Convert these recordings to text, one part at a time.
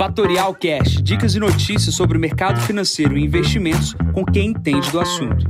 Fatorial Cash, dicas e notícias sobre o mercado financeiro e investimentos com quem entende do assunto.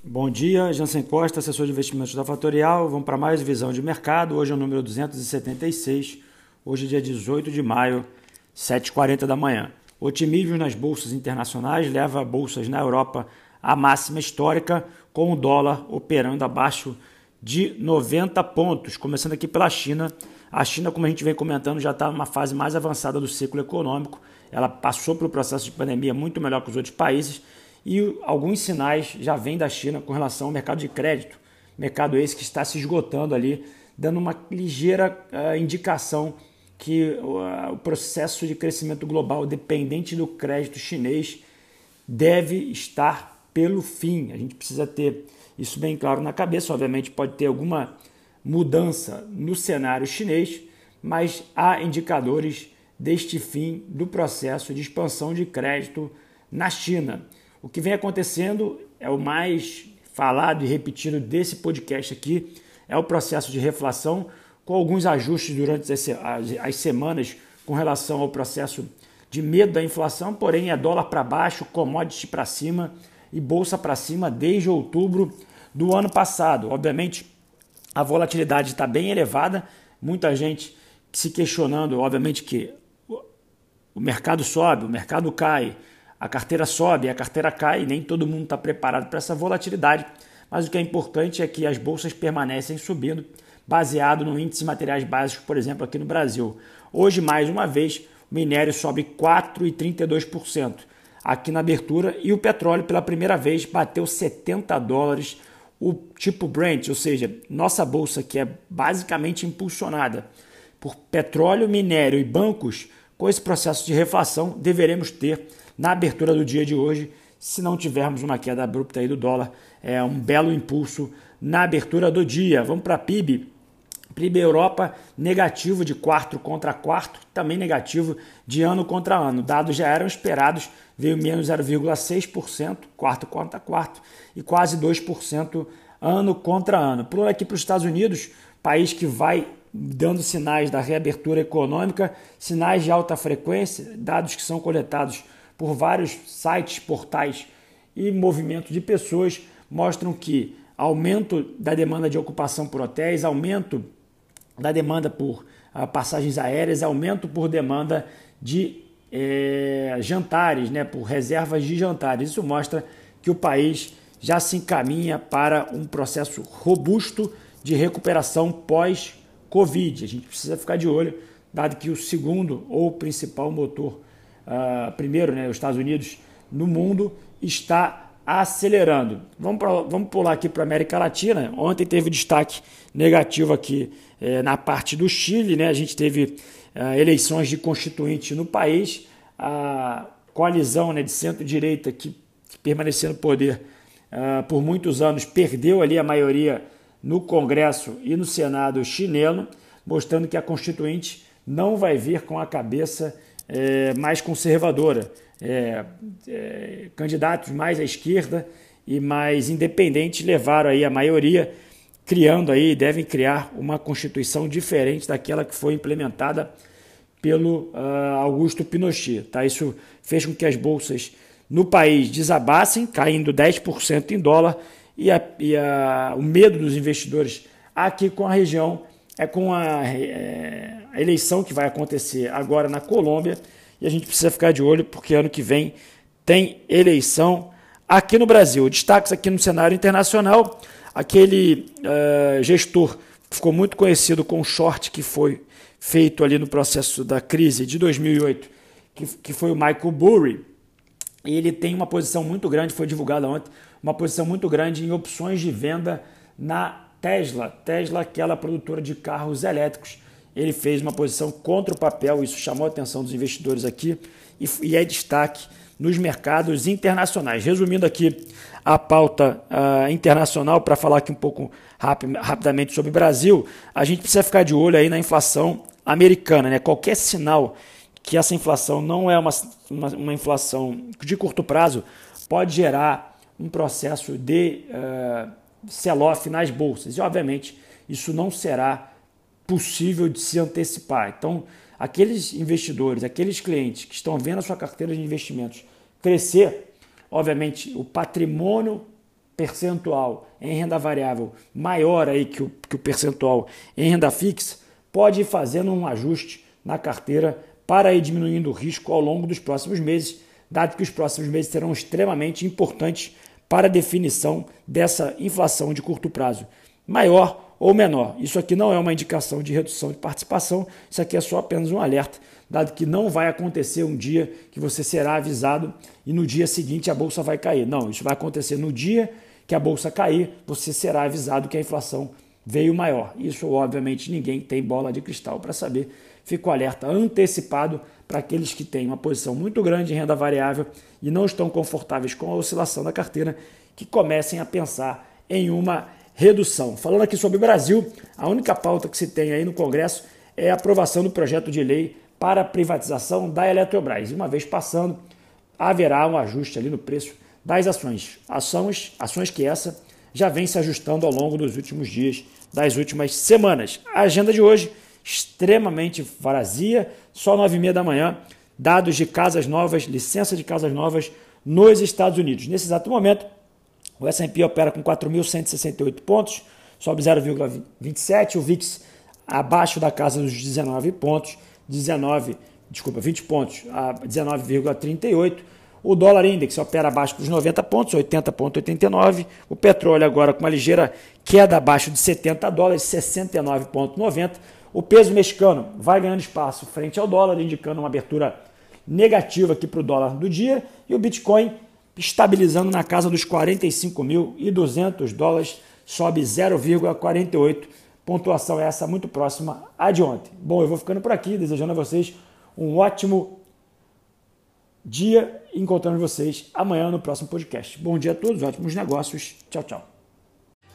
Bom dia, Jansen Costa, assessor de investimentos da Fatorial. Vamos para mais visão de mercado. Hoje é o número 276. Hoje é dia 18 de maio, 7h40 da manhã. Otimismo nas bolsas internacionais leva bolsas na Europa à máxima histórica, com o dólar operando abaixo de 90 pontos, começando aqui pela China. A China, como a gente vem comentando, já está numa fase mais avançada do ciclo econômico. Ela passou pelo processo de pandemia muito melhor que os outros países e alguns sinais já vêm da China com relação ao mercado de crédito. Mercado esse que está se esgotando ali, dando uma ligeira uh, indicação que uh, o processo de crescimento global dependente do crédito chinês deve estar pelo fim. A gente precisa ter isso bem claro na cabeça. Obviamente, pode ter alguma mudança no cenário chinês, mas há indicadores deste fim do processo de expansão de crédito na China. O que vem acontecendo é o mais falado e repetido desse podcast aqui, é o processo de reflação, com alguns ajustes durante as semanas com relação ao processo de medo da inflação, porém é dólar para baixo, commodity para cima e bolsa para cima desde outubro do ano passado. Obviamente, a volatilidade está bem elevada, muita gente se questionando, obviamente, que o mercado sobe, o mercado cai, a carteira sobe, a carteira cai, nem todo mundo está preparado para essa volatilidade. Mas o que é importante é que as bolsas permanecem subindo, baseado no índice de materiais básicos, por exemplo, aqui no Brasil. Hoje, mais uma vez, o minério sobe 4,32% aqui na abertura e o petróleo, pela primeira vez, bateu 70 dólares o tipo Brent, ou seja, nossa bolsa que é basicamente impulsionada por petróleo, minério e bancos, com esse processo de reflação deveremos ter na abertura do dia de hoje, se não tivermos uma queda abrupta aí do dólar, é um belo impulso na abertura do dia. Vamos para PIB. PIB Europa negativo de quarto contra quarto, também negativo de ano contra ano. Dados já eram esperados, veio menos 0,6%, quarto contra quarto, e quase 2% ano contra ano. Por aqui para os Estados Unidos, país que vai dando sinais da reabertura econômica, sinais de alta frequência, dados que são coletados por vários sites, portais e movimentos de pessoas mostram que aumento da demanda de ocupação por hotéis, aumento da demanda por uh, passagens aéreas, aumento por demanda de eh, jantares, né, por reservas de jantares. Isso mostra que o país já se encaminha para um processo robusto de recuperação pós-Covid. A gente precisa ficar de olho, dado que o segundo ou principal motor, uh, primeiro, né, os Estados Unidos no mundo, está acelerando. Vamos, pra, vamos pular aqui para a América Latina. Ontem teve destaque negativo aqui é, na parte do Chile, né? A gente teve é, eleições de constituinte no país, a coalizão né, de centro-direita que, que permaneceu no poder uh, por muitos anos perdeu ali a maioria no Congresso e no Senado chileno, mostrando que a constituinte não vai vir com a cabeça é, mais conservadora. É, é, candidatos mais à esquerda e mais independentes levaram aí a maioria criando aí, devem criar uma constituição diferente daquela que foi implementada pelo uh, Augusto Pinochet. Tá? Isso fez com que as bolsas no país desabassem, caindo 10% em dólar, e, a, e a, o medo dos investidores aqui com a região é com a, é, a eleição que vai acontecer agora na Colômbia, e a gente precisa ficar de olho porque ano que vem tem eleição aqui no Brasil. Destaques aqui no cenário internacional aquele uh, gestor ficou muito conhecido com o short que foi feito ali no processo da crise de 2008, que, que foi o Michael Burry. Ele tem uma posição muito grande, foi divulgada ontem, uma posição muito grande em opções de venda na Tesla. Tesla, aquela produtora de carros elétricos. Ele fez uma posição contra o papel, isso chamou a atenção dos investidores aqui e, e é destaque nos mercados internacionais. Resumindo aqui a pauta uh, internacional, para falar aqui um pouco rapid, rapidamente sobre o Brasil, a gente precisa ficar de olho aí na inflação americana. Né? Qualquer sinal que essa inflação não é uma, uma, uma inflação de curto prazo pode gerar um processo de uh, sell-off nas bolsas. E, obviamente, isso não será possível de se antecipar. Então, aqueles investidores, aqueles clientes que estão vendo a sua carteira de investimentos crescer, obviamente o patrimônio percentual em renda variável maior aí que o, que o percentual em renda fixa, pode ir fazendo um ajuste na carteira para ir diminuindo o risco ao longo dos próximos meses, dado que os próximos meses serão extremamente importantes para a definição dessa inflação de curto prazo, maior ou menor. Isso aqui não é uma indicação de redução de participação, isso aqui é só apenas um alerta, dado que não vai acontecer um dia que você será avisado e no dia seguinte a bolsa vai cair. Não, isso vai acontecer no dia que a bolsa cair, você será avisado que a inflação veio maior. Isso, obviamente, ninguém tem bola de cristal para saber. Fico alerta antecipado para aqueles que têm uma posição muito grande em renda variável e não estão confortáveis com a oscilação da carteira, que comecem a pensar em uma redução. Falando aqui sobre o Brasil, a única pauta que se tem aí no Congresso é a aprovação do projeto de lei para a privatização da Eletrobras. E uma vez passando, haverá um ajuste ali no preço das ações. Ações, ações que essa já vem se ajustando ao longo dos últimos dias, das últimas semanas. A agenda de hoje, extremamente vazia, só nove e meia da manhã, dados de casas novas, licença de casas novas nos Estados Unidos. Nesse exato momento, o S&P opera com 4.168 pontos, sobe 0,27, o VIX abaixo da casa dos 19 pontos, 19, desculpa, 20 pontos a 19,38. O dólar index opera abaixo dos 90 pontos, 80,89. O petróleo agora com uma ligeira queda abaixo de 70 dólares, 69,90. O peso mexicano vai ganhando espaço frente ao dólar, indicando uma abertura negativa aqui para o dólar do dia. E o Bitcoin estabilizando na casa dos 45.200 dólares, sobe 0,48. Pontuação essa muito próxima à de ontem. Bom, eu vou ficando por aqui, desejando a vocês um ótimo dia encontrando vocês amanhã no próximo podcast. Bom dia a todos, ótimos negócios. Tchau, tchau.